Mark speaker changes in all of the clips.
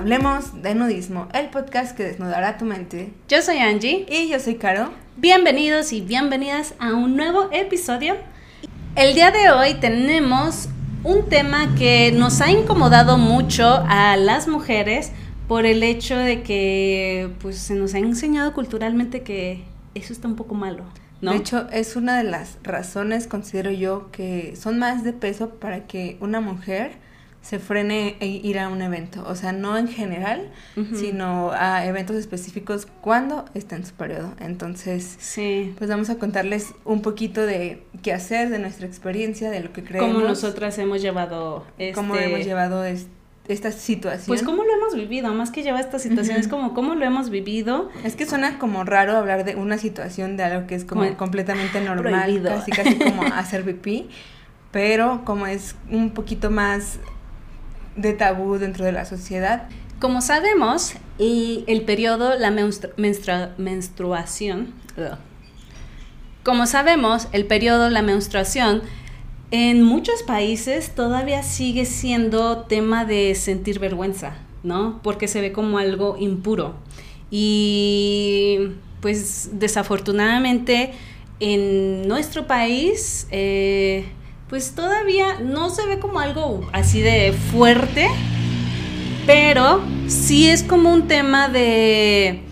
Speaker 1: Hablemos de Nudismo, el podcast que desnudará tu mente.
Speaker 2: Yo soy Angie.
Speaker 1: Y yo soy Caro.
Speaker 2: Bienvenidos y bienvenidas a un nuevo episodio. El día de hoy tenemos un tema que nos ha incomodado mucho a las mujeres por el hecho de que pues se nos ha enseñado culturalmente que eso está un poco malo. ¿no?
Speaker 1: De hecho, es una de las razones, considero yo, que son más de peso para que una mujer se frene e ir a un evento. O sea, no en general, sino a eventos específicos cuando está en su periodo. Entonces,
Speaker 2: sí.
Speaker 1: pues vamos a contarles un poquito de qué hacer, de nuestra experiencia, de lo que creemos.
Speaker 2: Cómo nosotras hemos llevado este...
Speaker 1: Cómo hemos llevado esta situación.
Speaker 2: Pues cómo lo hemos vivido, más que llevar esta situación, es como cómo lo hemos vivido.
Speaker 1: Es que suena como raro hablar de una situación de algo que es como, completamente normal, casi casi como hacer pipí, pero como es un poquito más de tabú dentro de la sociedad.
Speaker 2: Como sabemos, el, el periodo, la menstruación, como sabemos, el periodo, la menstruación, en muchos países todavía sigue siendo tema de sentir vergüenza, ¿no? Porque se ve como algo impuro. Y pues desafortunadamente en nuestro país, eh, pues todavía no se ve como algo así de fuerte, pero sí es como un tema de,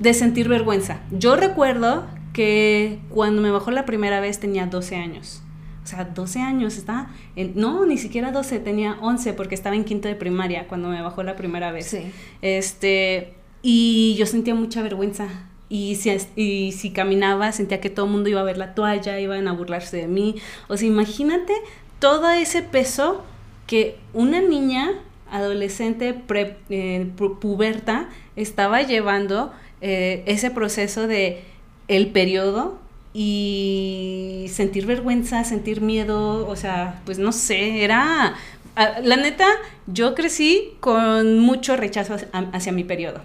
Speaker 2: de sentir vergüenza. Yo recuerdo que cuando me bajó la primera vez tenía 12 años. O sea, 12 años, está en, no, ni siquiera 12, tenía 11 porque estaba en quinto de primaria cuando me bajó la primera vez.
Speaker 1: Sí.
Speaker 2: Este, y yo sentía mucha vergüenza y si, y si caminaba sentía que todo el mundo iba a ver la toalla, iban a burlarse de mí. O sea, imagínate todo ese peso que una niña adolescente pre, eh, puberta estaba llevando eh, ese proceso de el periodo y sentir vergüenza, sentir miedo, o sea, pues no sé, era... La neta, yo crecí con mucho rechazo hacia mi periodo.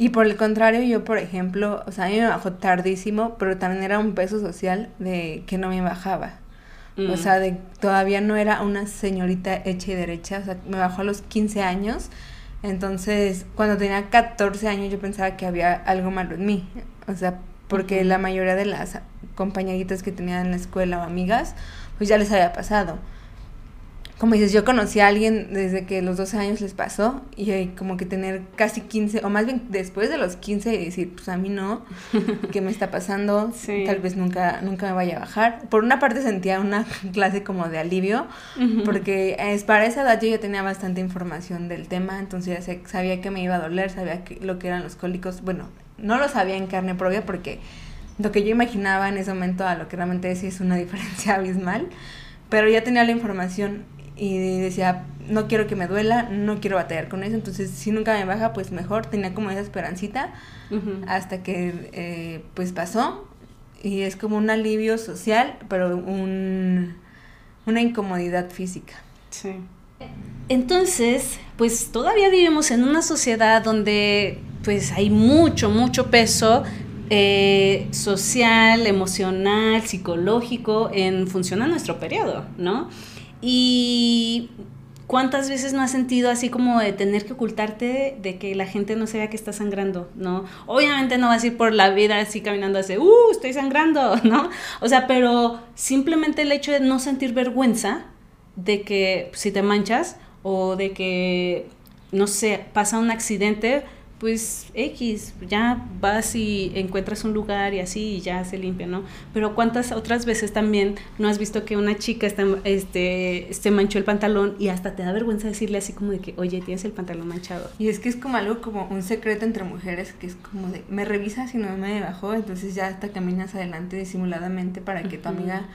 Speaker 1: Y por el contrario, yo, por ejemplo, o sea, a mí me bajó tardísimo, pero también era un peso social de que no me bajaba. O mm. sea, de todavía no era una señorita hecha y derecha, o sea, me bajó a los 15 años. Entonces, cuando tenía 14 años yo pensaba que había algo malo en mí. O sea, porque la mayoría de las compañeritas que tenía en la escuela o amigas, pues ya les había pasado como dices, yo conocí a alguien desde que los 12 años les pasó y como que tener casi 15, o más bien después de los 15 y decir, pues a mí no, ¿qué me está pasando? Tal vez nunca, nunca me vaya a bajar. Por una parte sentía una clase como de alivio, porque es, para esa edad yo ya tenía bastante información del tema, entonces ya sabía que me iba a doler, sabía que, lo que eran los cólicos, bueno, no lo sabía en carne propia porque lo que yo imaginaba en ese momento a lo que realmente sí es una diferencia abismal, pero ya tenía la información y decía, no quiero que me duela, no quiero batallar con eso, entonces si nunca me baja, pues mejor, tenía como esa esperancita hasta que eh, pues pasó y es como un alivio social, pero un, una incomodidad física.
Speaker 2: Sí. Entonces, pues todavía vivimos en una sociedad donde pues hay mucho, mucho peso eh, social, emocional, psicológico en función a nuestro periodo, ¿no? Y ¿cuántas veces no has sentido así como de tener que ocultarte de, que la gente no se que está sangrando, ¿no? Obviamente no vas a ir por la vida así caminando así, ¡uh, estoy sangrando! ¿no? O sea, pero simplemente el hecho de no sentir vergüenza de que si te manchas o de que, no sé, pasa un accidente, pues X, ya vas y encuentras un lugar y así y ya se limpia, ¿no? Pero cuántas otras veces también no has visto que una chica está, este, se manchó el pantalón y hasta te da vergüenza decirle así como de que, oye, tienes el pantalón manchado.
Speaker 1: Y es que es como algo como un secreto entre mujeres que es como de, me revisas y no me bajó, entonces ya hasta caminas adelante disimuladamente para que tu amiga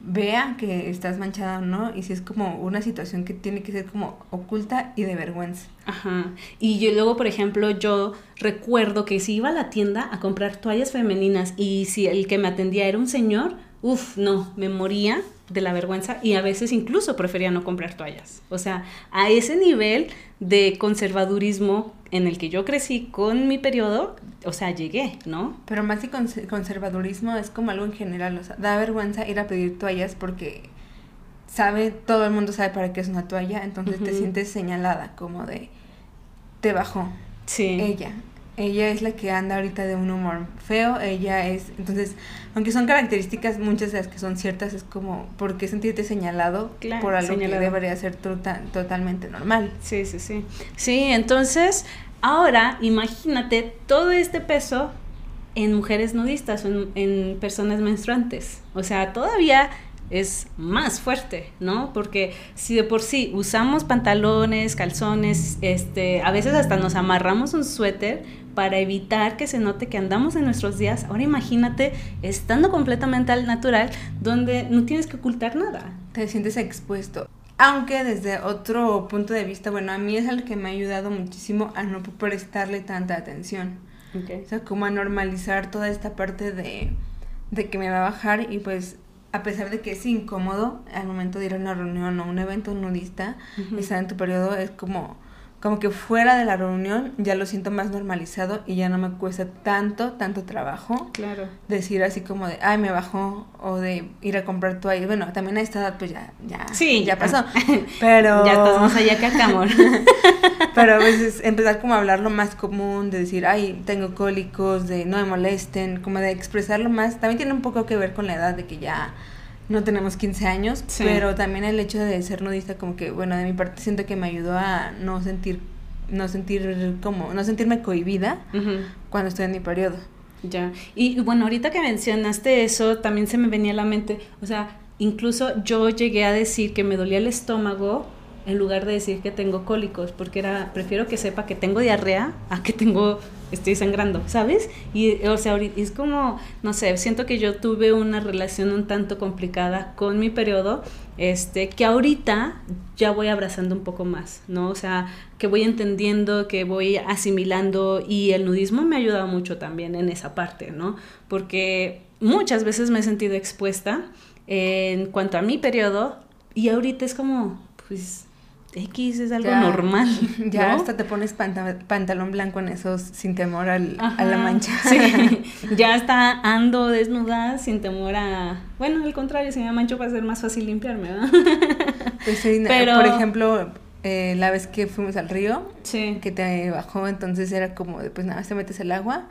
Speaker 1: vea que estás manchada o no y si es como una situación que tiene que ser como oculta y de vergüenza.
Speaker 2: Ajá. Y yo luego, por ejemplo, yo recuerdo que si iba a la tienda a comprar toallas femeninas y si el que me atendía era un señor, uff, no, me moría de la vergüenza y a veces incluso prefería no comprar toallas. O sea, a ese nivel de conservadurismo en el que yo crecí con mi periodo, o sea, llegué, ¿no?
Speaker 1: Pero más que conservadurismo es como algo en general, o sea, da vergüenza ir a pedir toallas porque sabe, todo el mundo sabe para qué es una toalla, entonces te sientes señalada como de te bajó.
Speaker 2: Sí.
Speaker 1: Ella. Ella es la que anda ahorita de un humor feo, ella es, entonces, aunque son características muchas de las que son ciertas, es como, ¿por qué sentirte señalado
Speaker 2: Claro,
Speaker 1: por algo
Speaker 2: señalado.
Speaker 1: que debería ser tota- totalmente normal?
Speaker 2: Sí, sí, sí. Sí, entonces, ahora imagínate todo este peso en mujeres nudistas o en, en personas menstruantes. O sea, todavía es más fuerte, ¿no? Porque si de por sí usamos pantalones, calzones, este, a veces hasta nos amarramos un suéter para evitar que se note que andamos en nuestros días. Ahora imagínate estando completamente al natural, donde no tienes que ocultar nada.
Speaker 1: te sientes expuesto. Aunque desde otro punto de vista, bueno, a mí es algo que me ha ayudado muchísimo a no prestarle tanta atención. O sea, como a normalizar toda esta parte de, de que me va a bajar y pues a pesar de que es incómodo al momento de ir a una reunión o un evento nudista,
Speaker 2: Ujú.
Speaker 1: estar en tu periodo es como, como que fuera de la reunión ya lo siento más normalizado y ya no me cuesta tanto, tanto trabajo
Speaker 2: Claro.
Speaker 1: decir así como de, ay, me bajó, o de ir a comprar toallas. Bueno, también a esta edad pues ya, ya,
Speaker 2: Sí,
Speaker 1: ya
Speaker 2: ya.
Speaker 1: pasó. Pero...
Speaker 2: Ya estás más allá que acá, amor.
Speaker 1: Pero a veces empezar como a hablar lo más común, de decir, ay, tengo cólicos, de no me molesten, como de expresarlo más. También tiene un poco que ver con la edad de que ya no tenemos 15 años,
Speaker 2: Sí.
Speaker 1: pero también el hecho de ser nudista como que, bueno, de mi parte siento que me ayudó a no sentir, no sentir como, no sentirme cohibida cuando estoy en mi periodo.
Speaker 2: Ya. Y bueno, ahorita que mencionaste eso, también se me venía a la mente, o sea, incluso yo llegué a decir que me dolía el estómago en lugar de decir que tengo cólicos, porque era, prefiero que sepa que tengo diarrea a que tengo, estoy sangrando, ¿sabes? Y, o sea, es como, no sé, siento que yo tuve una relación un tanto complicada con mi periodo, este, que ahorita ya voy abrazando un poco más, ¿no? O sea, que voy entendiendo, que voy asimilando y el nudismo me ha ayudado mucho también en esa parte, ¿no? Porque muchas veces me he sentido expuesta en cuanto a mi periodo y ahorita es como, pues, X es algo
Speaker 1: Ya.
Speaker 2: normal.
Speaker 1: Ya hasta te pones panta- pantalón blanco en esos sin temor al, a la mancha.
Speaker 2: Sí, ya está ando desnuda sin temor a... Bueno, al contrario, si me mancho va a ser más fácil limpiarme, ¿verdad?
Speaker 1: Pues sí,
Speaker 2: Pero-
Speaker 1: por ejemplo, eh, la vez que fuimos al río,
Speaker 2: Sí.
Speaker 1: que te bajó, entonces era como de, pues nada, te metes el agua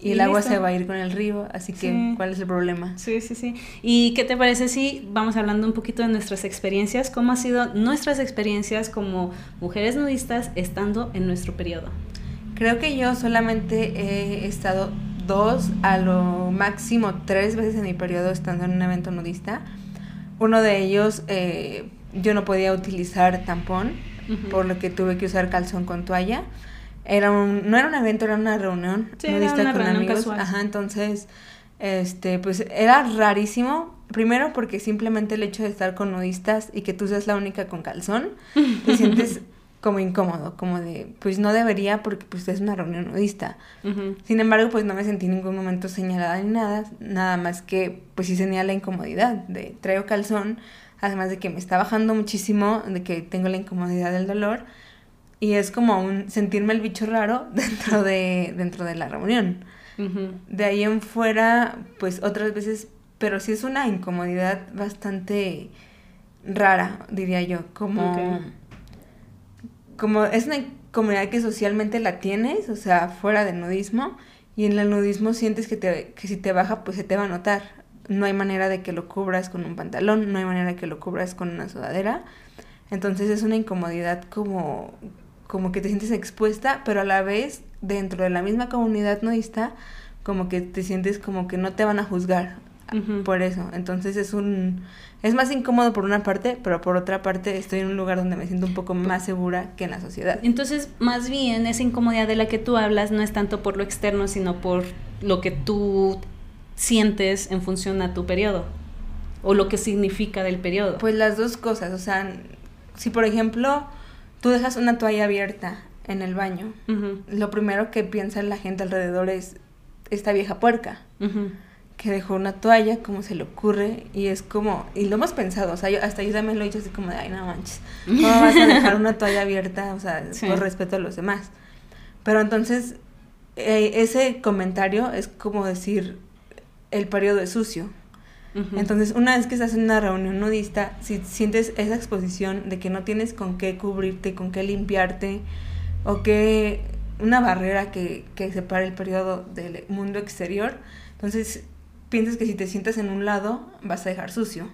Speaker 1: y,
Speaker 2: Y
Speaker 1: el agua
Speaker 2: listo.
Speaker 1: se va a ir con el río, así que
Speaker 2: Sí.
Speaker 1: ¿cuál es el problema?
Speaker 2: Sí, sí, sí. ¿Y qué te parece si vamos hablando un poquito de nuestras experiencias? ¿Cómo han sido nuestras experiencias como mujeres nudistas estando en nuestro periodo?
Speaker 1: Creo que yo solamente he estado dos, a lo máximo tres veces en mi periodo estando en un evento nudista. Uno de ellos, eh, yo no podía utilizar tampón,
Speaker 2: Ujú.
Speaker 1: por lo que tuve que usar calzón con toalla. Era un, no era un evento, era una reunión
Speaker 2: Sí, era
Speaker 1: nudista
Speaker 2: una
Speaker 1: con
Speaker 2: reunión
Speaker 1: amigos.
Speaker 2: casual.
Speaker 1: Ajá, entonces, este, pues era rarísimo. Primero porque simplemente el hecho de estar con nudistas y que tú seas la única con calzón, te sientes como incómodo, como de, pues no debería porque pues es una reunión nudista. Sin embargo, pues no me sentí en ningún momento señalada ni nada, nada más que pues sí tenía la incomodidad de traigo calzón, además de que me está bajando muchísimo, de que tengo la incomodidad del dolor y es como un sentirme el bicho raro dentro de dentro de la reunión. De ahí en fuera, pues otras veces, pero sí es una incomodidad bastante rara, diría yo, como
Speaker 2: Ok.
Speaker 1: como es una incomodidad que socialmente la tienes, o sea, fuera del nudismo, y en el nudismo sientes que, te, que si te baja, pues se te va a notar. No hay manera de que lo cubras con un pantalón, no hay manera de que lo cubras con una sudadera. Entonces es una incomodidad como, como que te sientes expuesta, pero a la vez, dentro de la misma comunidad nudista, como que te sientes como que no te van a juzgar por eso. Entonces es un es más incómodo por una parte, pero por otra parte estoy en un lugar donde me siento un poco más segura que en la sociedad.
Speaker 2: Entonces, más bien, esa incomodidad de la que tú hablas no es tanto por lo externo, sino por lo que tú sientes en función a tu periodo o lo que significa del periodo.
Speaker 1: Pues las dos cosas, o sea, si por ejemplo tú dejas una toalla abierta en el baño, lo primero que piensa la gente alrededor es esta vieja puerca que dejó una toalla, cómo se le ocurre, y es como, y lo hemos pensado, o sea, yo, hasta yo también lo he dicho así como de, ay, no manches, ¿cómo vas a dejar una toalla abierta? O sea,
Speaker 2: Sí.
Speaker 1: por respeto a los demás. Pero entonces, eh, ese comentario es como decir, el periodo es sucio. Entonces, una vez que estás en una reunión nudista, si sientes esa exposición de que no tienes con qué cubrirte, con qué limpiarte, o que una barrera que, que separa el periodo del mundo exterior. Entonces, piensas que si te sientas en un lado, vas a dejar sucio.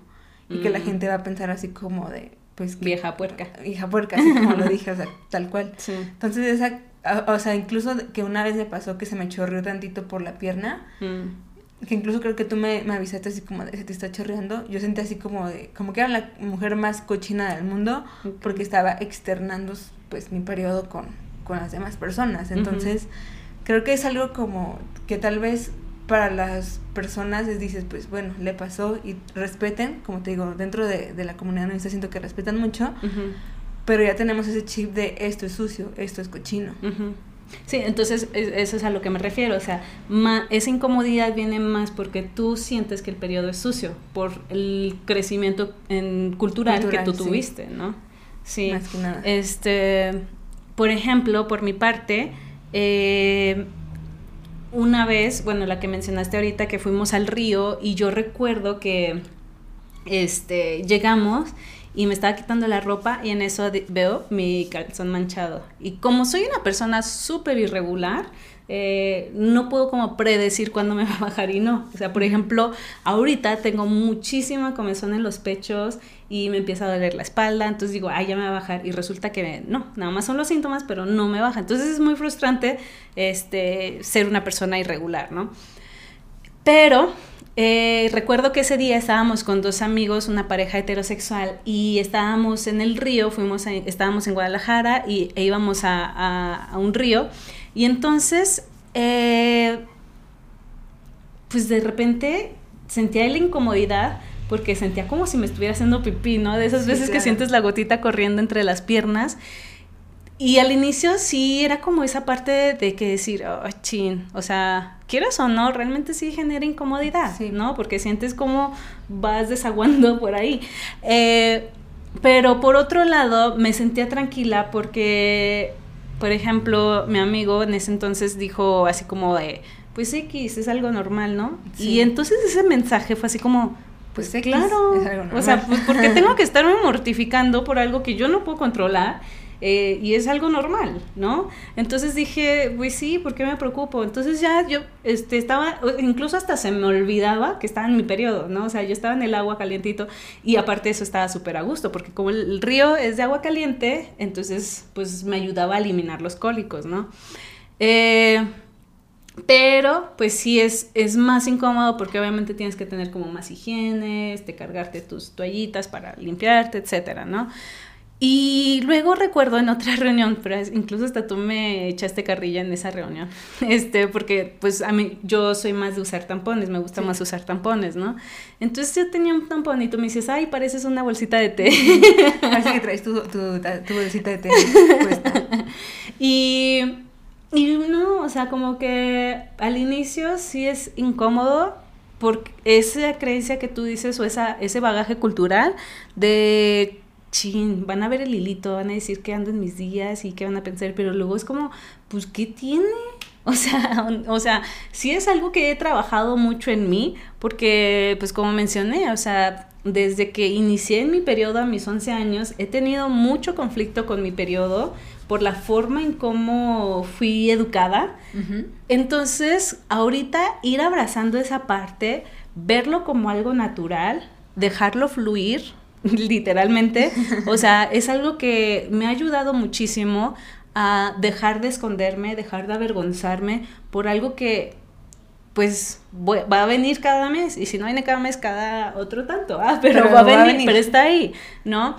Speaker 1: Y que la mm. gente va a pensar así como de, pues...
Speaker 2: vieja puerca.
Speaker 1: Vieja puerca, así como lo dije, o sea, tal cual. Entonces, esa, o sea, incluso que una vez me pasó que se me chorreó tantito por la pierna. Mm. Que incluso creo que tú me, me, avisaste así como de, se te está chorreando. Yo sentí así como de, como que era la mujer más cochina del mundo. Porque estaba externando, pues, mi periodo con, con las demás personas. Entonces, creo que es algo como que tal vez para las personas les dices, pues bueno, le pasó y respeten, como te digo, dentro de, de la comunidad no está siento que respetan mucho, pero ya tenemos ese chip de esto es sucio, esto es cochino.
Speaker 2: Sí, entonces eso es a lo que me refiero, o sea, esa incomodidad viene más porque tú sientes que el periodo es sucio, por el crecimiento en cultural, que tú tuviste, ¿no? Sí. Más que nada. Este, por ejemplo, por mi parte, eh, una vez, bueno, la que mencionaste ahorita, que fuimos al río y yo recuerdo que este, llegamos y me estaba quitando la ropa y en eso veo mi calzón manchado. Y como soy una persona súper irregular, eh, no puedo como predecir cuándo me va a bajar y no. O sea, por ejemplo, ahorita tengo muchísima comezón en los pechos y me empieza a doler la espalda, entonces digo, ay, ya me va a bajar y resulta que no, nada más son los síntomas, pero no me baja. Entonces es muy frustrante este, ser una persona irregular, ¿no? Pero eh, recuerdo que ese día estábamos con dos amigos, una pareja heterosexual, y estábamos en el río, fuimos estábamos en Guadalajara y, e íbamos a, un río, y entonces, eh, pues de repente sentía la incomodidad porque sentía como si me estuviera haciendo pipí, ¿no? De esas veces que sientes la gotita corriendo entre las piernas. Y al inicio sí era como esa parte de, que decir, oh, chin, o sea, quieras o no, realmente sí genera incomodidad, ¿no? Porque sientes como vas desaguando por ahí. Eh, pero por otro lado, me sentía tranquila porque, por ejemplo, mi amigo en ese entonces dijo así como de, pues X, es algo normal, ¿no? Y entonces ese mensaje fue así como, pues claro, o sea, pues porque tengo que estarme mortificando por algo que yo no puedo controlar eh, y es algo normal, ¿no? Entonces dije, pues sí, ¿por qué me preocupo? Entonces ya yo este, estaba, incluso hasta se me olvidaba que estaba en mi periodo, ¿no? O sea, yo estaba en el agua calientito y aparte eso estaba súper a gusto, porque como el río es de agua caliente, entonces pues me ayudaba a eliminar los cólicos, ¿no? Eh, pero pues sí es, es más incómodo porque obviamente tienes que tener como más higiene, este, cargarte tus toallitas para limpiarte, etcétera, ¿no? Y luego recuerdo en otra reunión, pero incluso hasta tú me echaste carrilla en esa reunión, este, porque pues a mí yo soy más de usar tampones, me gusta más usar tampones, ¿no? Entonces yo tenía un tampón y tú me dices, ay, pareces una bolsita de té.
Speaker 1: Parece que traes tu, tu, tu bolsita de té puesta.
Speaker 2: y, y no, o sea, como que al inicio sí es incómodo, por esa creencia que tú dices o esa, ese bagaje cultural de chin, van a ver el hilito, van a decir que ando en mis días y que van a pensar, pero luego es como, pues, ¿qué tiene? O sea, o sea, sí es algo que he trabajado mucho en mí, porque, pues como mencioné, o sea, desde que inicié en mi periodo a mis 11 años, he tenido mucho conflicto con mi periodo por la forma en cómo fui educada. Entonces, ahorita ir abrazando esa parte, verlo como algo natural, dejarlo fluir, literalmente. O sea, es algo que me ha ayudado muchísimo a dejar de esconderme, dejar de avergonzarme por algo que pues va a venir cada mes y si no viene cada mes cada otro tanto, ah, pero, va, a venir, pero está ahí, ¿no?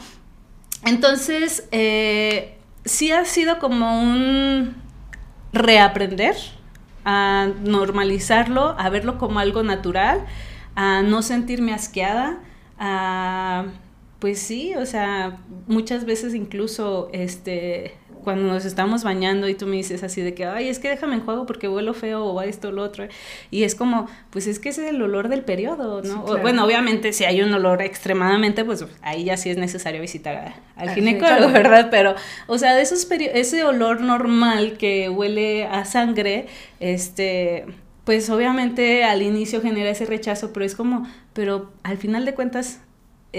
Speaker 2: Entonces, eh, sí ha sido como un reaprender a normalizarlo, a verlo como algo natural, a no sentirme asqueada, a pues sí, o sea, muchas veces incluso este cuando nos estamos bañando y tú me dices así de que, ay, es que déjame en juego porque huelo feo o esto o lo otro. Y es como, pues es que ese es el olor del periodo, ¿no? bueno, obviamente si hay un olor extremadamente, pues ahí ya sí es necesario visitar al ginecólogo, ¿verdad? Pero, o sea, de esos ese olor normal que huele a sangre, este, pues obviamente al inicio genera ese rechazo, pero es como, pero al final de cuentas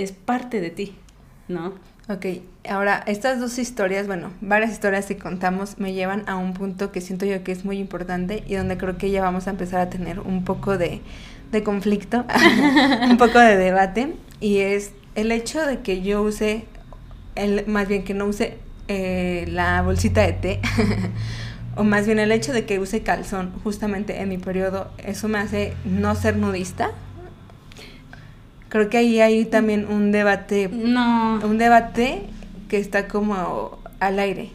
Speaker 2: es parte de ti. ¿no?
Speaker 1: Ok, ahora estas dos historias, bueno, varias historias que contamos me llevan a un punto que siento yo que es muy importante y donde creo que ya vamos a empezar a tener un poco de, de conflicto, un poco de debate, y es el hecho de que yo use, el, más bien que no use eh, la bolsita de té, o más bien el hecho de que use calzón justamente en mi periodo, eso me hace no ser nudista. Creo que ahí hay también un debate.
Speaker 2: No.
Speaker 1: Un debate que está como al aire.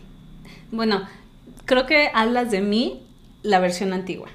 Speaker 2: Bueno, creo que hablas de mí, la versión antigua.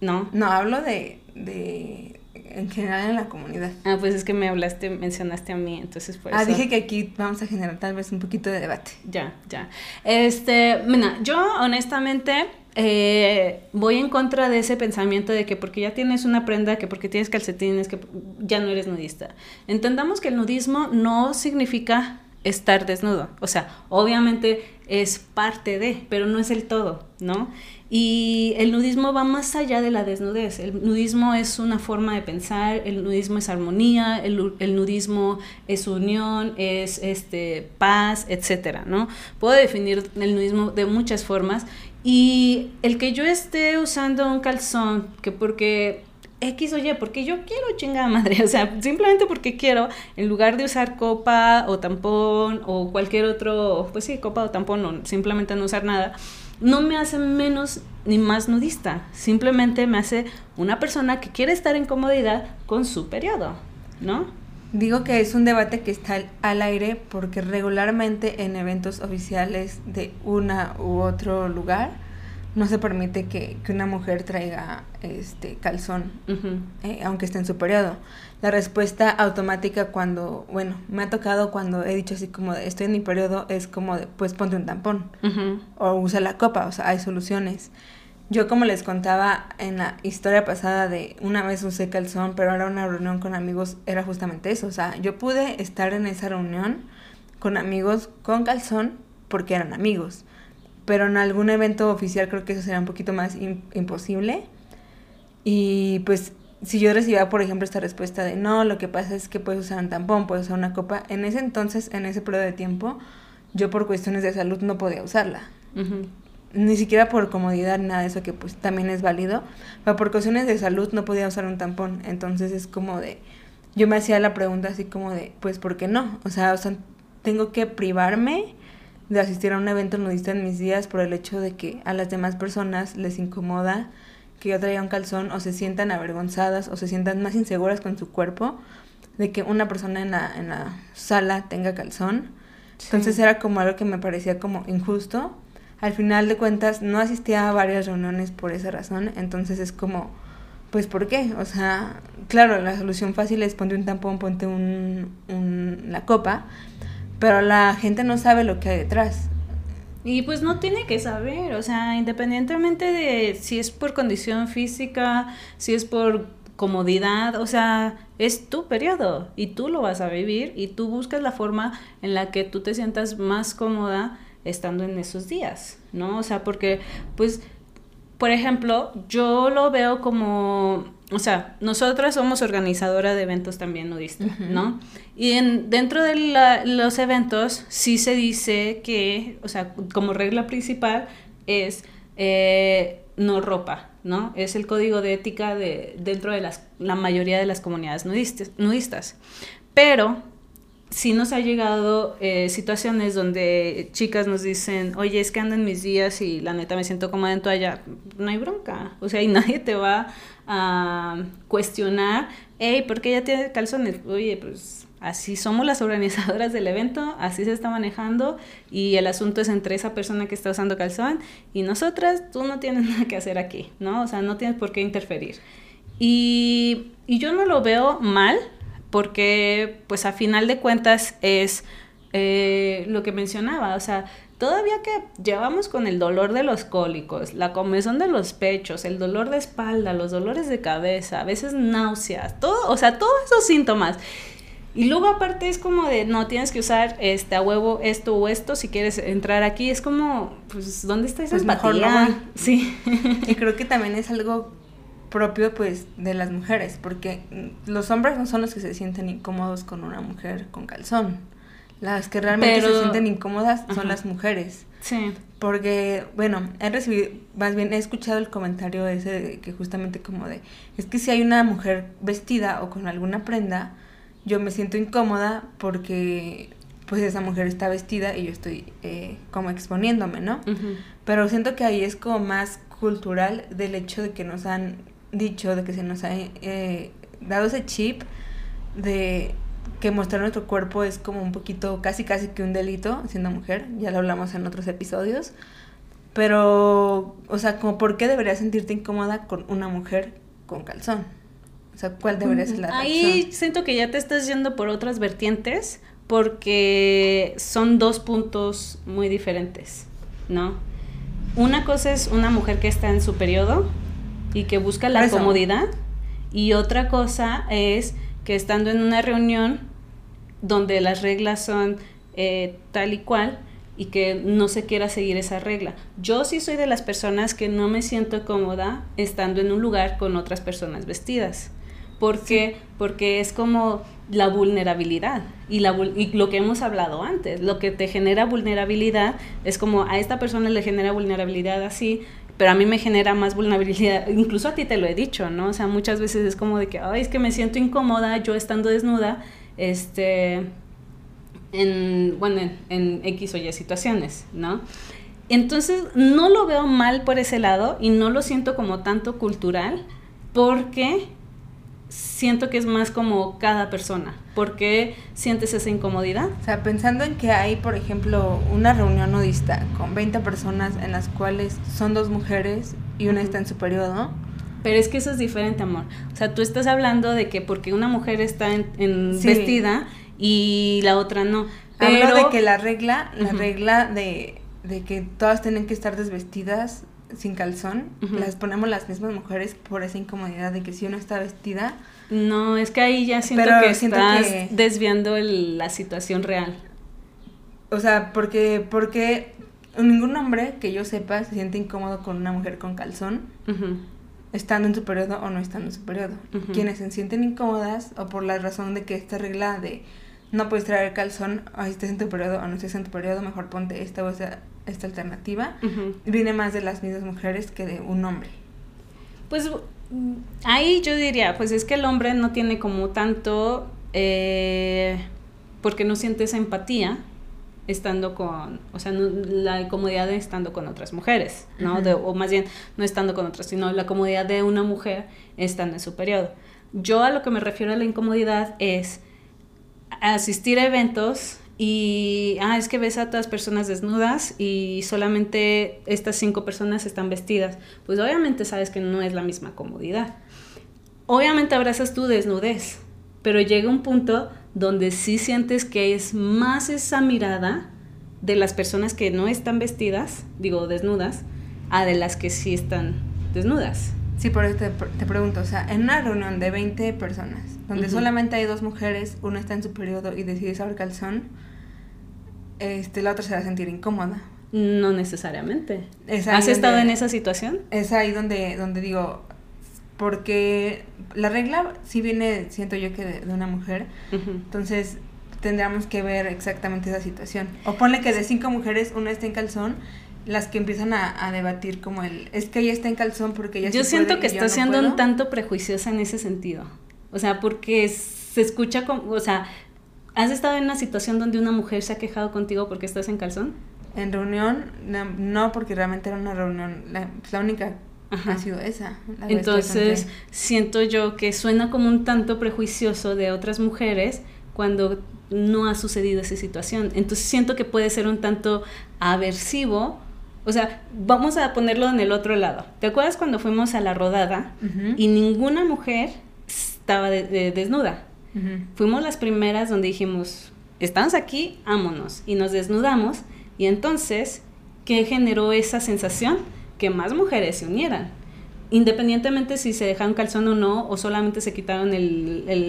Speaker 2: ¿No?
Speaker 1: No, hablo de, de en general en la comunidad.
Speaker 2: Ah, pues es que me hablaste, mencionaste a mí, entonces por
Speaker 1: Ah, dije que aquí vamos a generar tal vez un poquito de debate.
Speaker 2: Ya, ya. Este, mira, yo honestamente eh, voy en contra de ese pensamiento de que porque ya tienes una prenda, que porque tienes calcetines, que ya no eres nudista. Entendamos que el nudismo no significa estar desnudo. O sea, obviamente es parte de, pero no es el todo, ¿no? Y el nudismo va más allá de la desnudez. El nudismo es una forma de pensar, el nudismo es armonía, el, el nudismo es unión, es este, paz, etcétera, ¿no? Puedo definir el nudismo de muchas formas y el que yo esté usando un calzón, que porque X o Y, porque yo quiero chingada madre, o sea, simplemente porque quiero, en lugar de usar copa o tampón o cualquier otro, pues sí, copa o tampón o simplemente no usar nada, no me hace menos ni más nudista, simplemente me hace una persona que quiere estar en comodidad con su periodo, ¿no?
Speaker 1: Digo que es un debate que está al aire porque regularmente en eventos oficiales de una u otro lugar no se permite que, que una mujer traiga este calzón, eh, aunque esté en su periodo. La respuesta automática cuando, bueno, me ha tocado cuando he dicho así como de, estoy en mi periodo, es como de, pues ponte un tampón o usa la copa, o sea, hay soluciones. Yo como les contaba en la historia pasada de una vez usé calzón, pero ahora una reunión con amigos era justamente eso. O sea, yo pude estar en esa reunión con amigos con calzón porque eran amigos. Pero en algún evento oficial creo que eso sería un poquito más imposible. Y pues si yo recibía, por ejemplo, esta respuesta de no, lo que pasa es que puedes usar un tampón, puedes usar una copa, en ese entonces, en ese periodo de tiempo, yo por cuestiones de salud no podía usarla ni siquiera por comodidad, nada de eso que pues también es válido, pero por cuestiones de salud no podía usar un tampón, entonces es como de, yo me hacía la pregunta así como de, pues ¿por qué no? O sea, o sea, tengo que privarme de asistir a un evento nudista en mis días por el hecho de que a las demás personas les incomoda que yo traiga un calzón o se sientan avergonzadas o se sientan más inseguras con su cuerpo de que una persona en la, en la sala tenga calzón. Entonces era como algo que me parecía como injusto al final de cuentas no asistía a varias reuniones por esa razón, entonces es como, pues ¿por qué? O sea, claro, la solución fácil es ponte un tampón, ponte un, un, la copa, pero la gente no sabe lo que hay detrás.
Speaker 2: Y pues no tiene que saber, o sea, independientemente de si es por condición física, si es por comodidad, o sea, es tu periodo y tú lo vas a vivir y tú buscas la forma en la que tú te sientas más cómoda estando en esos días, ¿no? O sea, porque, pues, por ejemplo, yo lo veo como, o sea, nosotras somos organizadora de eventos también nudistas, ¿no? Y en, dentro de los eventos sí se dice que, o sea, como regla principal es eh, no ropa, ¿no? Es el código de ética de, dentro de las, la mayoría de las comunidades nudistas. nudistas. Pero sí nos ha llegado eh, situaciones donde chicas nos dicen, oye, es que ando en mis días y la neta me siento cómoda en toalla. No hay bronca. O sea, y nadie te va a cuestionar, hey, ¿por qué ella tiene calzones? Oye, pues así somos las organizadoras del evento, así se está manejando y el asunto es entre esa persona que está usando calzón y nosotras, tú no tienes nada que hacer aquí, ¿no? O sea, no tienes por qué interferir. Y, y yo no lo veo mal, porque pues a final de cuentas es eh, lo que mencionaba, o sea, todavía que llevamos con el dolor de los cólicos, la comezón de los pechos, el dolor de espalda, los dolores de cabeza, a veces náuseas, todo, o sea, todos esos síntomas. Y luego aparte es como de, no, tienes que usar este a huevo esto o esto si quieres entrar aquí. Es como, pues, ¿dónde está esa pues empatía?
Speaker 1: Sí. Y creo que también es algo propio pues de las mujeres, porque los hombres no son los que se sienten incómodos con una mujer con calzón. Las que realmente se sienten incómodas son las mujeres.
Speaker 2: Sí.
Speaker 1: Porque, bueno, he recibido, más bien he escuchado el comentario ese que justamente como de, es que si hay una mujer vestida o con alguna prenda, yo me siento incómoda porque pues esa mujer está vestida y yo estoy eh, como exponiéndome, ¿no? Pero siento que ahí es como más cultural del hecho de que nos han dicho, de que se nos ha eh, dado ese chip de que mostrar nuestro cuerpo es como un poquito, casi casi que un delito siendo mujer, ya lo hablamos en otros episodios, pero, o sea, como por qué deberías sentirte incómoda con una mujer con calzón. O sea, ¿cuál debería ser la razón?
Speaker 2: Ahí siento que ya te estás yendo por otras vertientes porque son dos puntos muy diferentes, ¿no? Una cosa es una mujer que está en su periodo y que busca la comodidad y otra cosa es que estando en una reunión donde las reglas son eh, tal y cual y que no se quiera seguir esa regla. Yo sí soy de las personas que no me siento cómoda estando en un lugar con otras personas vestidas. ¿Por qué? Porque es como la vulnerabilidad y, la, y lo que hemos hablado antes, lo que te genera vulnerabilidad es como a esta persona le genera vulnerabilidad así, pero a mí me genera más vulnerabilidad, incluso a ti te lo he dicho, ¿no? O sea, muchas veces es como de que, ay, es que me siento incómoda yo estando desnuda, este, en, bueno, en, X o Y situaciones, ¿no? Entonces, no lo veo mal por ese lado y no lo siento como tanto cultural, porque siento que es más como cada persona. ¿Por qué sientes esa incomodidad?
Speaker 1: O sea, pensando en que hay, por ejemplo, una reunión nudista con 20 personas en las cuales son dos mujeres y una está en su periodo.
Speaker 2: Pero es que eso es diferente, amor. O sea, tú estás hablando de que porque una mujer está en, vestida y la otra no.
Speaker 1: Pero... Hablo de que la regla, la regla de, de que todas tienen que estar desvestidas sin calzón, las ponemos las mismas mujeres por esa incomodidad de que si uno está vestida.
Speaker 2: No, es que ahí ya siento que estás desviando la situación real.
Speaker 1: O sea, porque, porque ningún hombre que yo sepa se siente incómodo con una mujer con calzón, estando en su periodo o no estando en su periodo. Quienes se sienten incómodas o por la razón de que esta regla de no puedes traer calzón, o estés en tu periodo o no estés en tu periodo, mejor ponte esta o esta, esta alternativa, viene más de las mismas mujeres que de un hombre.
Speaker 2: Pues ahí yo diría, pues es que el hombre no tiene como tanto, eh, porque no siente esa empatía estando con, o sea, la comodidad de estando con otras mujeres, ¿no? o más bien, no estando con otras, sino la comodidad de una mujer estando en su periodo. Yo a lo que me refiero a la incomodidad es asistir a eventos y, ah, es que ves a todas personas desnudas y solamente estas cinco personas están vestidas. Pues obviamente sabes que no es la misma comodidad. Obviamente abrazas tu desnudez, pero llega un punto donde sí sientes que es más esa mirada de las personas que no están vestidas, digo desnudas, a de las que sí están desnudas.
Speaker 1: Sí, por eso te, pregunto, o sea, en una reunión de 20 personas, donde solamente hay dos mujeres, una está en su periodo y decide usar calzón, este, la otra se va a sentir incómoda.
Speaker 2: No necesariamente. ¿Has estado en esa situación?
Speaker 1: Es ahí donde, donde digo, porque la regla sí viene, siento yo que de, una mujer, entonces tendríamos que ver exactamente esa situación. O ponle que de cinco mujeres, una está en calzón las que empiezan a, debatir como el, es que ella está en calzón porque ella
Speaker 2: Yo siento que está siendo un tanto prejuiciosa en ese sentido. O sea, porque se escucha como, o sea, ¿has estado en una situación donde una mujer se ha quejado contigo porque estás en calzón?
Speaker 1: En reunión, no, porque realmente era una reunión, la, única ha sido esa.
Speaker 2: Entonces, siento yo que suena como un tanto prejuicioso de otras mujeres cuando no ha sucedido esa situación. Entonces siento que puede ser un tanto aversivo o sea, vamos a ponerlo en el otro lado. ¿Te acuerdas cuando fuimos a la rodada y ninguna mujer estaba desnuda? Fuimos las primeras donde dijimos, estamos aquí, ámonos. Y nos desnudamos. Y entonces, ¿qué generó esa sensación? Que más mujeres se unieran. Independientemente si se dejaron calzón o no, o solamente se quitaron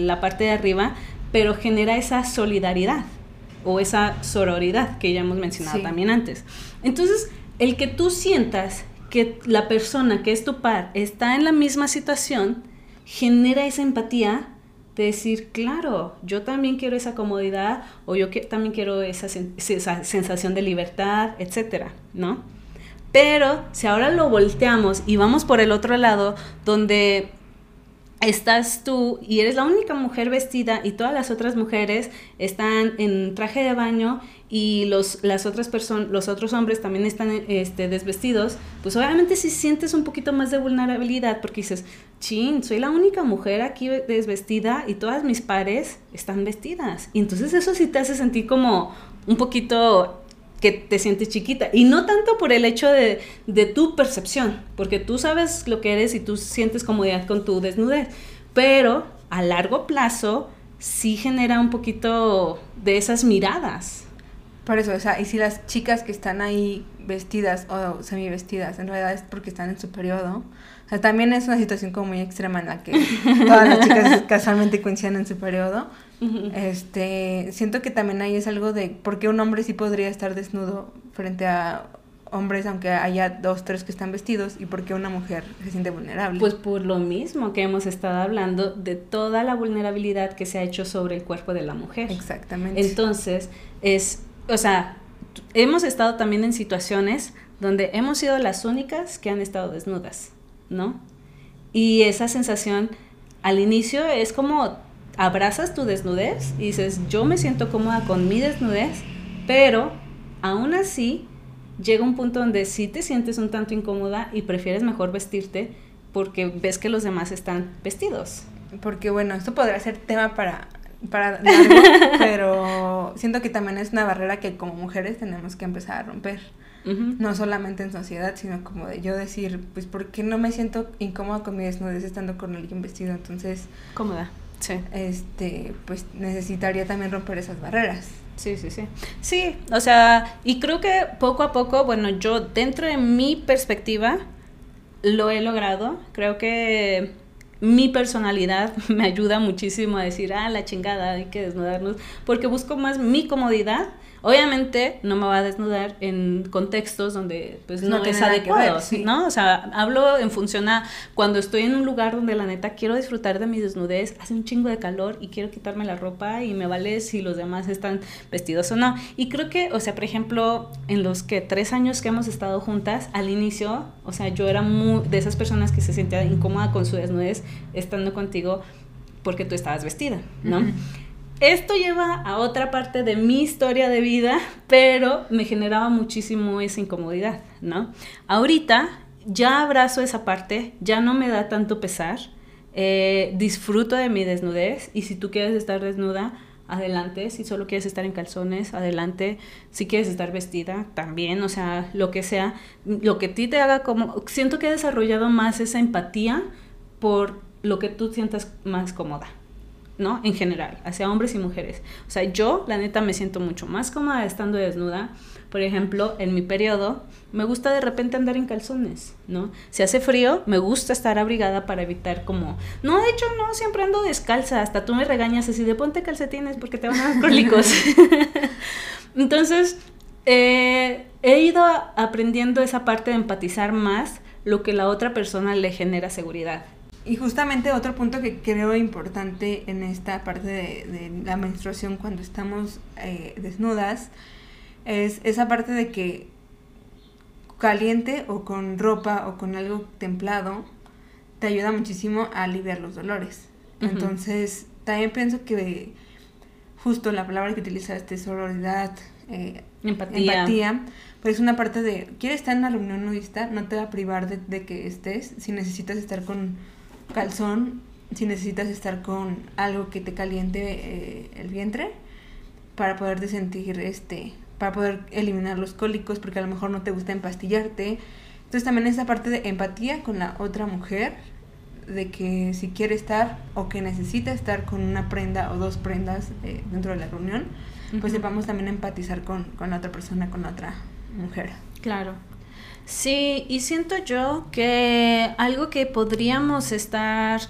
Speaker 2: la parte de arriba, pero genera esa solidaridad o esa sororidad que ya hemos mencionado también antes. Entonces, el que tú sientas que la persona que es tu par está en la misma situación, genera esa empatía de decir, claro, yo también quiero esa comodidad o yo también quiero esa, esa, sensación de libertad, etcétera, ¿no? Pero si ahora lo volteamos y vamos por el otro lado, donde estás tú y eres la única mujer vestida y todas las otras mujeres están en traje de baño y los, las otras personas, los otros hombres también están este, desvestidos, pues obviamente si sientes un poquito más de vulnerabilidad porque dices, chin, soy la única mujer aquí desvestida y todas mis pares están vestidas. Y entonces eso sí te hace sentir como un poquito que te sientes chiquita. Y no tanto por el hecho de, de, tu percepción, porque tú sabes lo que eres y tú sientes comodidad con tu desnudez. Pero a largo plazo sí genera un poquito de esas miradas.
Speaker 1: Por eso, o sea, y si las chicas que están ahí vestidas o semi vestidas, en realidad es porque están en su periodo. O sea, también es una situación como muy extrema en la que todas las chicas casualmente coinciden en su periodo. Este, siento que también ahí es algo de por qué un hombre sí podría estar desnudo frente a hombres, aunque haya dos, tres que están vestidos, y por qué una mujer se siente vulnerable.
Speaker 2: Pues por lo mismo que hemos estado hablando de toda la vulnerabilidad que se ha hecho sobre el cuerpo de la mujer.
Speaker 1: Exactamente.
Speaker 2: Entonces, es, o sea, hemos estado también en situaciones donde hemos sido las únicas que han estado desnudas, ¿no? Y esa sensación al inicio es como abrazas tu desnudez y dices, yo me siento cómoda con mi desnudez, pero aún así llega un punto donde sí te sientes un tanto incómoda y prefieres mejor vestirte porque ves que los demás están vestidos.
Speaker 1: Porque bueno, esto podría ser tema para para pero siento que también es una barrera que como mujeres tenemos que empezar a romper. No solamente en sociedad, sino como de yo decir, pues, ¿por qué no me siento incómoda con mi desnudez estando con alguien vestido? Entonces...
Speaker 2: Cómoda. Sí.
Speaker 1: Este, pues necesitaría también romper esas barreras.
Speaker 2: Sí, sí, sí. Sí, o sea, y creo que poco a poco, bueno, yo dentro de mi perspectiva lo he logrado. Creo que mi personalidad me ayuda muchísimo a decir, ah, la chingada, hay que desnudarnos, porque busco más mi comodidad Obviamente no me va a desnudar en contextos donde pues no, es adecuado, ¿no? O sea, hablo en función a cuando estoy en un lugar donde la neta quiero disfrutar de mi desnudez, hace un chingo de calor y quiero quitarme la ropa y me vale si los demás están vestidos o no. Y creo que, o sea, por ejemplo, en los que tres años que hemos estado juntas, al inicio, o sea, yo era muy de esas personas que se sentía incómoda con su desnudez estando contigo porque tú estabas vestida, ¿no? Esto lleva a otra parte de mi historia de vida, pero me generaba muchísimo esa incomodidad, ¿no? Ahorita ya abrazo esa parte, ya no me da tanto pesar, eh, disfruto de mi desnudez y si tú quieres estar desnuda, adelante, si solo quieres estar en calzones, adelante, si quieres estar vestida, también, o sea, lo que sea, lo que a ti te haga como, siento que he desarrollado más esa empatía por lo que tú sientas más cómoda. ¿No? En general, hacia hombres y mujeres. O sea, yo, la neta, me siento mucho más cómoda estando desnuda. Por ejemplo, en mi periodo, me gusta de repente andar en calzones, ¿no? Si hace frío, me gusta estar abrigada para evitar como... No, de hecho, no, siempre ando descalza. Hasta tú me regañas así de ponte calcetines porque te van a dar cólicos. Entonces, eh, he ido aprendiendo esa parte de empatizar más lo que la otra persona le genera seguridad.
Speaker 1: Y justamente otro punto que creo importante en esta parte de, la menstruación cuando estamos eh, desnudas es esa parte de que caliente o con ropa o con algo templado te ayuda muchísimo a aliviar los dolores. Entonces, también pienso que justo la palabra que utilizaste, sororidad, eh, empatía. empatía, pues es una parte de, quieres estar en una reunión nudista, no te va a privar de, de que estés, si necesitas estar con calzón si necesitas estar con algo que te caliente eh, el vientre para poder sentir este para poder eliminar los cólicos porque a lo mejor no te gusta empastillarte. Entonces también esa parte de empatía con la otra mujer de que si quiere estar o que necesita estar con una prenda o dos prendas eh, dentro de la reunión pues sepamos también empatizar con, con la otra persona con la otra mujer.
Speaker 2: Claro Sí, y siento yo que algo que podríamos estar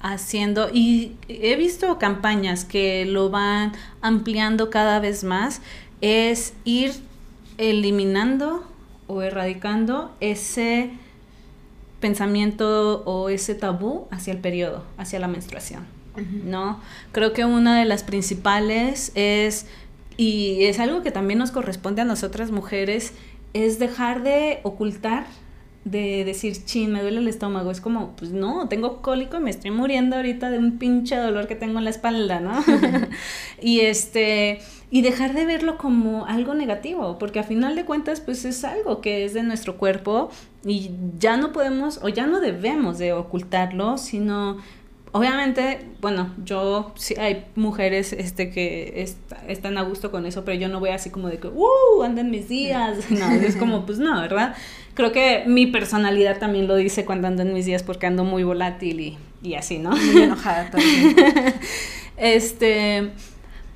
Speaker 2: haciendo, y he visto campañas que lo van ampliando cada vez más, es ir eliminando o erradicando ese pensamiento o ese tabú hacia el periodo, hacia la menstruación, ¿no? Creo que una de las principales es, y es algo que también nos corresponde a nosotras mujeres, es dejar de ocultar de decir, chin, me duele el estómago. Es como, pues no, tengo cólico y me estoy muriendo ahorita de un pinche dolor que tengo en la espalda, ¿no? y este, y dejar de verlo como algo negativo, porque a final de cuentas, pues es algo que es de nuestro cuerpo y ya no podemos o ya no debemos de ocultarlo, sino obviamente, bueno, yo sí hay mujeres este que están a gusto con eso, pero yo no voy así como de que, ¡uh! Andan mis días. No, es como, pues no, ¿verdad? Creo que mi personalidad también lo dice cuando ando en mis días porque ando muy volátil y, y así, ¿no?
Speaker 1: Muy enojada también.
Speaker 2: este,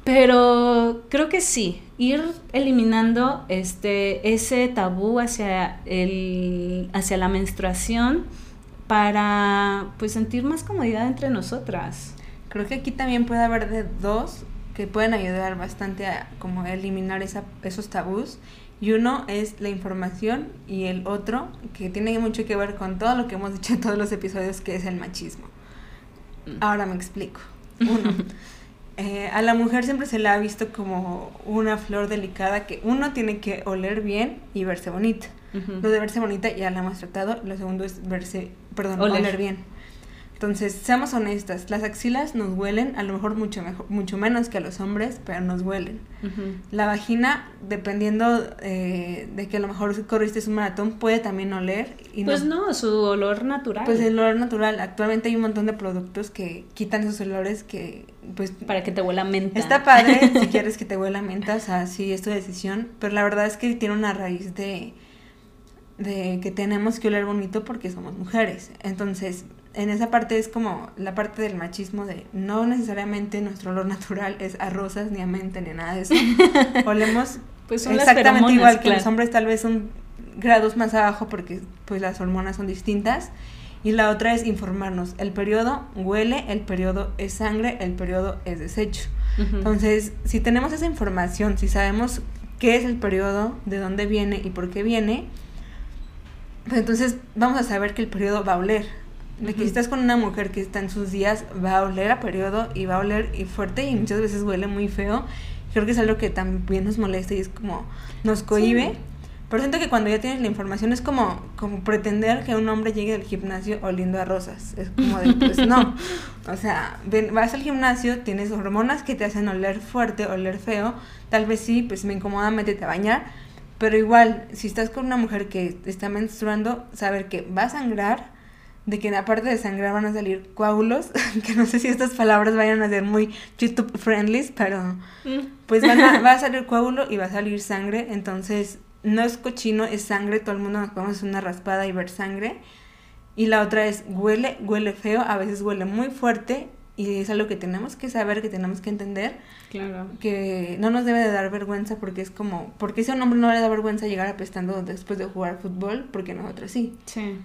Speaker 2: pero creo que sí, ir eliminando este, ese tabú hacia, el, hacia la menstruación para pues sentir más comodidad entre nosotras.
Speaker 1: Creo que aquí también puede haber de dos que pueden ayudar bastante a como eliminar esa, esos tabús. Y uno es la información y el otro, que tiene mucho que ver con todo lo que hemos dicho en todos los episodios, que es el machismo. Mm. Ahora me explico. Uno, eh, a la mujer siempre se la ha visto como una flor delicada que uno tiene que oler bien y verse bonita. Lo de verse bonita ya la hemos tratado. Lo segundo es verse, perdón, oler, bien. Entonces, seamos honestas, las axilas nos huelen, a lo mejor mucho mejor, mucho menos que a los hombres, pero nos huelen. La vagina, dependiendo eh, de que a lo mejor corriste un maratón, puede también oler.
Speaker 2: Y pues no, su olor natural.
Speaker 1: Pues el olor natural. Actualmente hay un montón de productos que quitan esos olores que, pues...
Speaker 2: Para que te huela menta.
Speaker 1: Está padre si quieres que te huela menta, o sea, sí, es tu decisión, pero la verdad es que tiene una raíz de de que tenemos que oler bonito porque somos mujeres. Entonces, en esa parte es como la parte del machismo de no necesariamente nuestro olor natural es a rosas, ni a mente, ni nada de eso. Olemos pues exactamente igual que los hombres, tal vez un grados más abajo porque pues las hormonas son distintas. Y la otra es informarnos. El periodo huele, el periodo es sangre, el periodo es desecho. Entonces, si tenemos esa información, si sabemos qué es el periodo, de dónde viene y por qué viene, pues entonces vamos a saber que el periodo va a oler. De que si estás con una mujer que está en sus días, va a oler a periodo y va a oler y fuerte y muchas veces huele muy feo. Creo que es algo que también nos molesta y es como nos cohibe. Pero siento que cuando ya tienes la información es como, como pretender que un hombre llegue al gimnasio oliendo a rosas. Es como de, pues no. O sea, vas al gimnasio, tienes hormonas que te hacen oler fuerte, oler feo. Tal vez sí, pues me incomoda, métete a bañar pero igual, si estás con una mujer que está menstruando, saber que va a sangrar, de que aparte de sangrar van a salir coágulos, que no sé si estas palabras vayan a ser muy YouTube friendly, pero mm. pues van a, va a salir coágulo y va a salir sangre, entonces no es cochino, es sangre, todo el mundo nos podemos una raspada y ver sangre. Y la otra es huele, huele feo, a veces huele muy fuerte y es algo que tenemos que saber, que tenemos que entender. Claro. Que no nos debe de dar vergüenza porque es como, porque si a un hombre no le da vergüenza llegar apestando después de jugar fútbol, porque nosotros sí.
Speaker 2: Sí.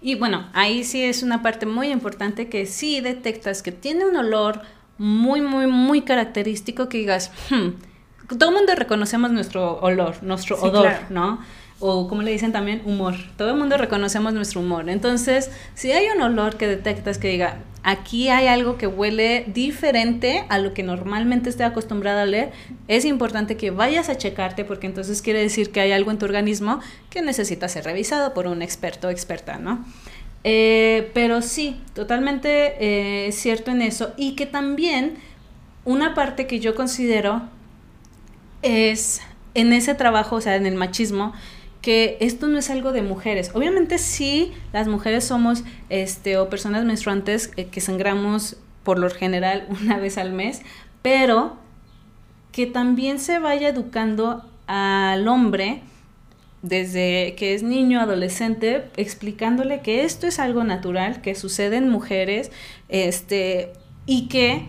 Speaker 2: Y bueno, ahí sí es una parte muy importante que sí detectas que tiene un olor muy, muy, muy característico que digas, hmm, todo el mundo reconocemos nuestro olor, nuestro odor, ¿no? O como le dicen también, humor. Todo el mundo reconocemos nuestro humor. Entonces, si hay un olor que detectas que diga, aquí hay algo que huele diferente a lo que normalmente estoy acostumbrada a leer, es importante que vayas a checarte porque entonces quiere decir que hay algo en tu organismo que necesita ser revisado por un experto o experta, ¿no? Eh, pero sí, totalmente eh, cierto en eso. Y que también una parte que yo considero es en ese trabajo, o sea, en el machismo, que esto no es algo de mujeres. Obviamente sí, las mujeres somos, este, o personas menstruantes eh, que sangramos por lo general una vez al mes, pero que también se vaya educando al hombre desde que es niño, adolescente, explicándole que esto es algo natural, que sucede en mujeres, este, y que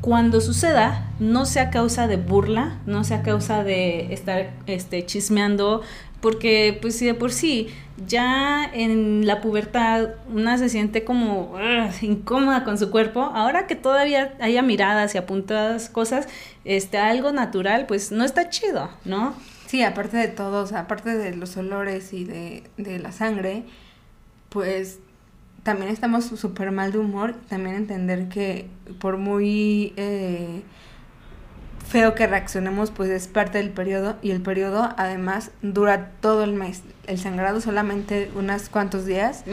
Speaker 2: cuando suceda no sea causa de burla, no sea causa de estar este, chismeando porque pues si de por sí ya en la pubertad una se siente como incómoda con su cuerpo, ahora que todavía haya miradas y apuntadas cosas, este, algo natural, pues no está chido, ¿no?
Speaker 1: Sí, aparte de todo, aparte de los olores y de, de la sangre, pues también estamos súper mal de humor, también entender que por muy eh, feo que reaccionemos, pues es parte del periodo y el periodo además dura todo el mes. El sangrado solamente unos cuantos días,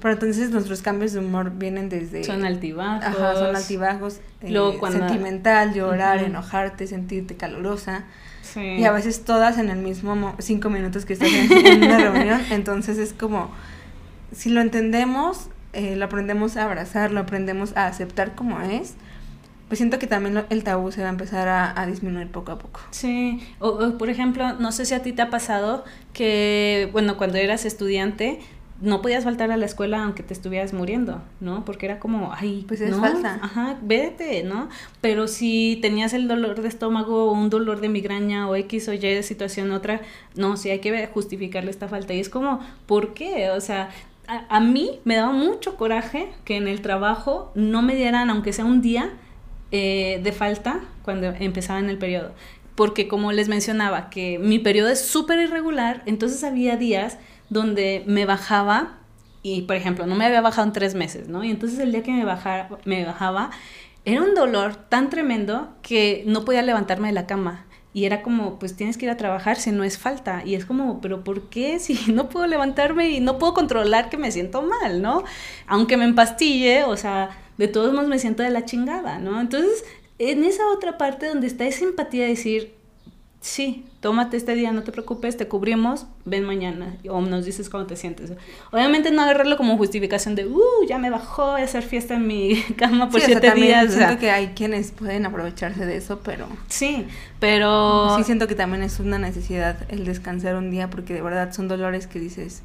Speaker 1: pero entonces nuestros cambios de humor vienen desde...
Speaker 2: Son altibajos.
Speaker 1: Ajá, son altibajos. Eh, sentimental, llorar, enojarte, sentirte calurosa. Y a veces todas en el mismo cinco minutos que estás en, una reunión. Entonces es como, si lo entendemos, eh, lo aprendemos a abrazar, lo aprendemos a aceptar como es, pues siento que también el tabú se va a empezar a, disminuir poco a poco.
Speaker 2: Sí, o, por ejemplo, no sé si a ti te ha pasado que, bueno, cuando eras estudiante, no podías faltar a la escuela aunque te estuvieras muriendo, ¿no? Porque era como, ay,
Speaker 1: pues es
Speaker 2: ¿no?
Speaker 1: falsa.
Speaker 2: Ajá, vete, ¿no? Pero si tenías el dolor de estómago o un dolor de migraña o X o Y de situación otra, no, sí hay que justificarle esta falta. Y es como, ¿por qué? O sea, a, a mí me daba mucho coraje que en el trabajo no me dieran, aunque sea un día, eh, de falta cuando empezaba en el periodo. Porque como les mencionaba, que mi periodo es súper irregular, entonces había días donde me bajaba y, por ejemplo, no me había bajado en tres meses, ¿no? Y entonces el día que me, bajara, me bajaba, era un dolor tan tremendo que no podía levantarme de la cama. Y era como, pues tienes que ir a trabajar si no es falta. Y es como, pero ¿por qué? Si no puedo levantarme y no puedo controlar que me siento mal, ¿no? Aunque me empastille, o sea, de todos modos me siento de la chingada, ¿no? Entonces, en esa otra parte donde está esa empatía de decir, sí, tómate este día, no te preocupes, te cubrimos, ven mañana, o nos dices cómo te sientes. Obviamente no agarrarlo como justificación de, uh, ya me bajó a hacer fiesta en mi cama por siete días.
Speaker 1: Siento que hay quienes pueden aprovecharse de eso, pero...
Speaker 2: Sí, pero...
Speaker 1: Sí siento que también es una necesidad el descansar un día, porque de verdad son dolores que dices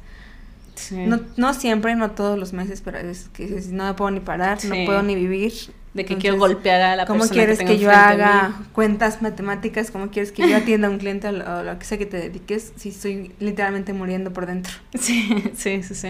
Speaker 1: no, no siempre, no todos los meses, pero es que no me puedo ni parar, no puedo ni vivir.
Speaker 2: De que quiero golpear a la
Speaker 1: ¿Cómo quieres que, yo haga cuentas matemáticas? ¿Cómo quieres que yo atienda a un cliente o lo que sea que te dediques si estoy literalmente muriendo por dentro?
Speaker 2: Sí, sí, sí, sí.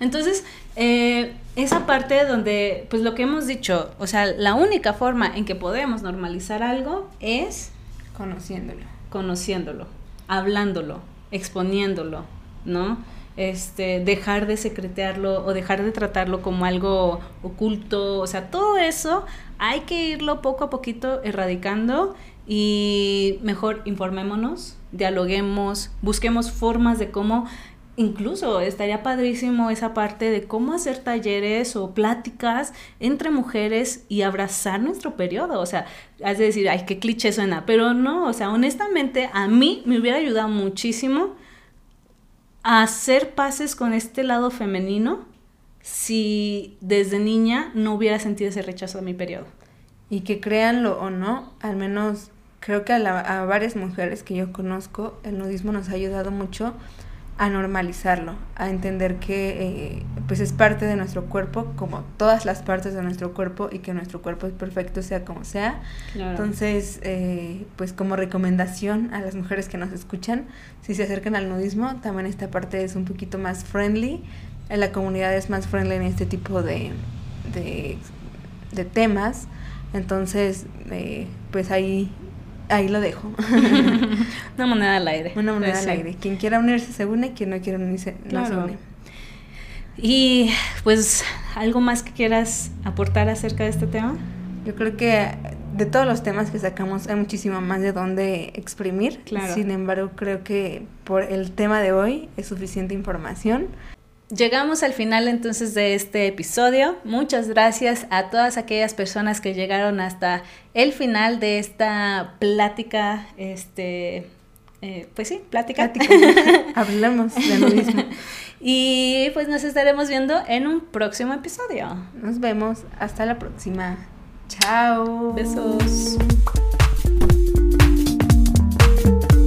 Speaker 2: Entonces, eh, esa parte donde, pues lo que hemos dicho, o sea, la única forma en que podemos normalizar algo es...
Speaker 1: Conociéndolo.
Speaker 2: Conociéndolo, hablándolo, exponiéndolo, ¿no? Este, dejar de secretearlo o dejar de tratarlo como algo oculto, o sea, todo eso hay que irlo poco a poquito erradicando y mejor informémonos, dialoguemos, busquemos formas de cómo incluso estaría padrísimo esa parte de cómo hacer talleres o pláticas entre mujeres y abrazar nuestro periodo. O sea, has de decir, ay, qué cliché suena, pero no, o sea, honestamente a mí me hubiera ayudado muchísimo hacer pases con este lado femenino si desde niña no hubiera sentido ese rechazo a mi periodo.
Speaker 1: Y que créanlo o no, al menos creo que a, a varias mujeres que yo conozco, el nudismo nos ha ayudado mucho a normalizarlo, a entender que eh, pues es parte de nuestro cuerpo, como todas las partes de nuestro cuerpo, y que nuestro cuerpo es perfecto sea como sea. Entonces, eh, pues como recomendación a las mujeres que nos escuchan, si se acercan al nudismo, también esta parte es un poquito más friendly, en la comunidad es más friendly en este tipo de, de, de temas. Entonces, eh, pues ahí Ahí lo dejo.
Speaker 2: Una moneda al aire.
Speaker 1: Una moneda al aire. Quien quiera unirse se une, quien no quiera unirse no se une.
Speaker 2: Y pues, ¿algo más que quieras aportar acerca de este tema?
Speaker 1: Yo creo que de todos los temas que sacamos hay muchísimo más de dónde exprimir. Claro. Sin embargo, creo que por el tema de hoy es suficiente información.
Speaker 2: Llegamos al final entonces de este episodio. Muchas gracias a todas aquellas personas que llegaron hasta el final de esta plática, este, eh, pues sí, plática.
Speaker 1: Hablamos de lo mismo.
Speaker 2: y pues nos estaremos viendo en un próximo episodio.
Speaker 1: Nos vemos. Hasta la próxima. Chao.
Speaker 2: Besos.